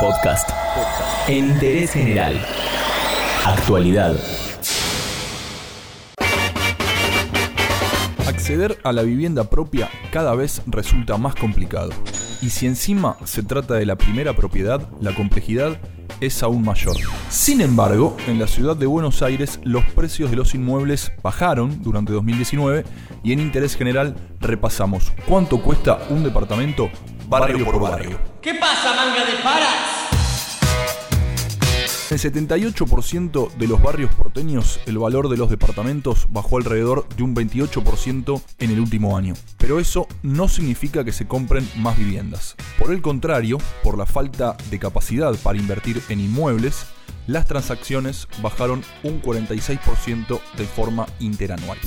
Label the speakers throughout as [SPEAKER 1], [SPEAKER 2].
[SPEAKER 1] Podcast. En interés general. Actualidad.
[SPEAKER 2] Acceder a la vivienda propia cada vez resulta más complicado. Y si encima se trata de la primera propiedad, la complejidad es aún mayor. Sin embargo, en la ciudad de Buenos Aires los precios de los inmuebles bajaron durante 2019 y en interés general repasamos cuánto cuesta un departamento barrio por barrio.
[SPEAKER 3] ¿Qué pasa, manga de paras?
[SPEAKER 2] En el 78% de los barrios porteños, el valor de los departamentos bajó alrededor de un 28% en el último año. Pero eso no significa que se compren más viviendas. Por el contrario, por la falta de capacidad para invertir en inmuebles, las transacciones bajaron un 46% de forma interanual.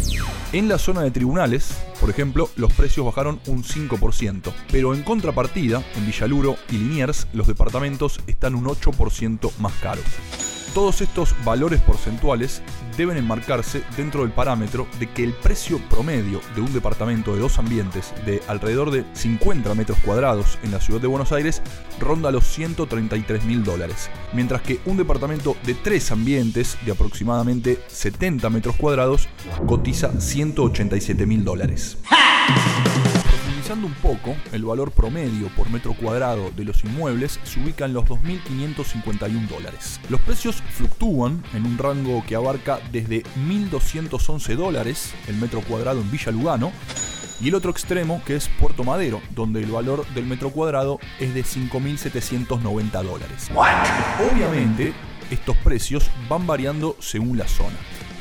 [SPEAKER 2] En la zona de tribunales, por ejemplo, los precios bajaron un 5%, pero en contrapartida, en Villaluro y Liniers, los departamentos están un 8% más caros. Todos estos valores porcentuales deben enmarcarse dentro del parámetro de que el precio promedio de un departamento de dos ambientes de alrededor de 50 metros cuadrados en la ciudad de Buenos Aires ronda los 133 mil dólares, mientras que un departamento de tres ambientes de aproximadamente 70 metros cuadrados cotiza 187 mil dólares un poco, el valor promedio por metro cuadrado de los inmuebles se ubica en los 2.551 dólares. Los precios fluctúan en un rango que abarca desde 1.211 dólares el metro cuadrado en Villa Lugano y el otro extremo que es Puerto Madero, donde el valor del metro cuadrado es de 5.790 dólares. Obviamente, estos precios van variando según la zona.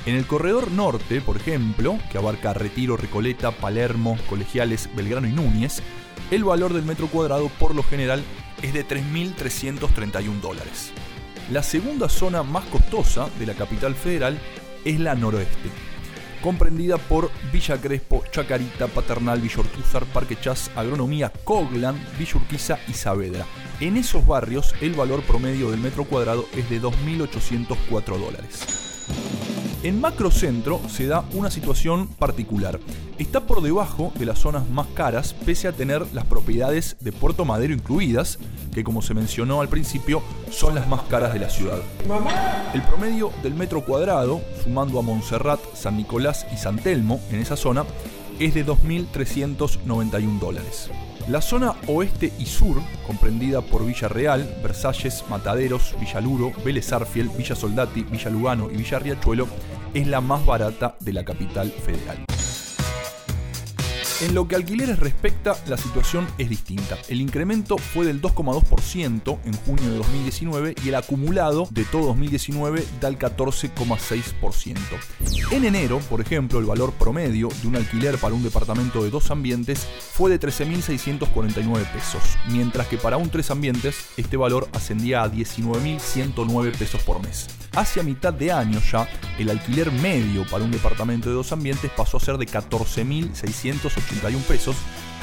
[SPEAKER 2] En el corredor norte, por ejemplo, que abarca Retiro, Recoleta, Palermo, Colegiales, Belgrano y Núñez, el valor del metro cuadrado por lo general es de 3.331 dólares. La segunda zona más costosa de la capital federal es la noroeste, comprendida por Villa Crespo, Chacarita, Paternal, Villortúzar, Parque Chas, Agronomía, Coglan, Villurquiza y Saavedra. En esos barrios el valor promedio del metro cuadrado es de 2.804 dólares. En Macrocentro se da una situación particular. Está por debajo de las zonas más caras, pese a tener las propiedades de Puerto Madero incluidas, que como se mencionó al principio, son las más caras de la ciudad. El promedio del metro cuadrado, sumando a Montserrat, San Nicolás y San Telmo en esa zona, es de 2.391 dólares. La zona oeste y sur, comprendida por Villa Real, Versalles, Mataderos, Villaluro, Vélez Arfiel, Villa Soldati, Villa Lugano y Villa Riachuelo, es la más barata de la capital federal. En lo que alquileres respecta, la situación es distinta. El incremento fue del 2,2% en junio de 2019 y el acumulado de todo 2019 da el 14,6%. En enero, por ejemplo, el valor promedio de un alquiler para un departamento de dos ambientes fue de 13.649 pesos, mientras que para un tres ambientes este valor ascendía a 19.109 pesos por mes. Hacia mitad de año ya, el alquiler medio para un departamento de dos ambientes pasó a ser de 14.681 pesos,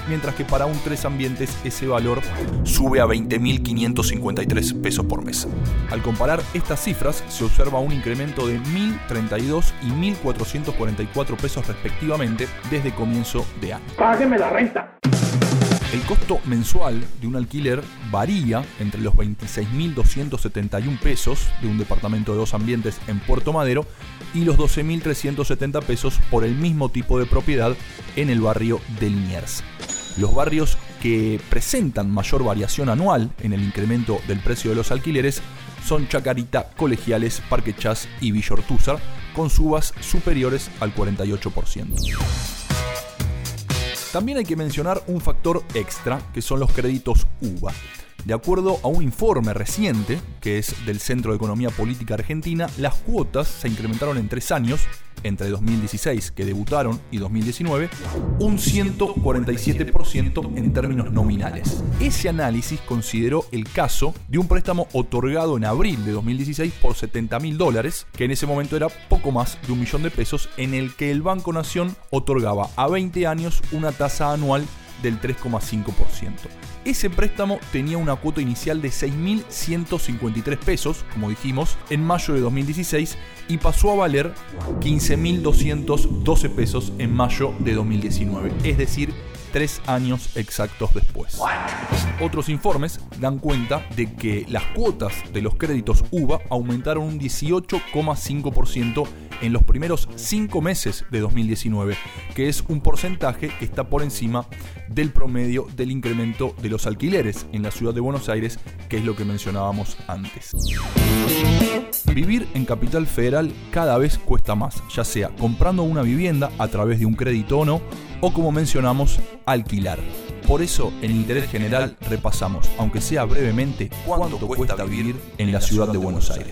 [SPEAKER 2] mientras que para un tres ambientes ese valor sube a 20.553 pesos por mes. Al comparar estas cifras, se observa un incremento de 1.032 y 1.444 pesos respectivamente desde comienzo de año.
[SPEAKER 3] Págueme la renta.
[SPEAKER 2] El costo mensual de un alquiler varía entre los 26.271 pesos de un departamento de dos ambientes en Puerto Madero y los 12.370 pesos por el mismo tipo de propiedad en el barrio de Liniers. Los barrios que presentan mayor variación anual en el incremento del precio de los alquileres son Chacarita, Colegiales, Parque Chas y Villortúzar, con subas superiores al 48%. También hay que mencionar un factor extra, que son los créditos UVA. De acuerdo a un informe reciente, que es del Centro de Economía Política Argentina, las cuotas se incrementaron en tres años, entre 2016, que debutaron, y 2019, un 147% en términos nominales. Ese análisis consideró el caso de un préstamo otorgado en abril de 2016 por 70 mil dólares, que en ese momento era poco más de un millón de pesos, en el que el Banco Nación otorgaba a 20 años una tasa anual del 3,5%. Ese préstamo tenía una cuota inicial de 6.153 pesos, como dijimos, en mayo de 2016 y pasó a valer 15.212 pesos en mayo de 2019, es decir, tres años exactos después. Otros informes dan cuenta de que las cuotas de los créditos UVA aumentaron un 18,5% en los primeros cinco meses de 2019, que es un porcentaje que está por encima del promedio del incremento de los alquileres en la ciudad de Buenos Aires, que es lo que mencionábamos antes. Vivir en Capital Federal cada vez cuesta más, ya sea comprando una vivienda a través de un crédito o no, o como mencionamos, alquilar. Por eso, en Interés General repasamos, aunque sea brevemente, cuánto cuesta vivir en la ciudad de Buenos Aires.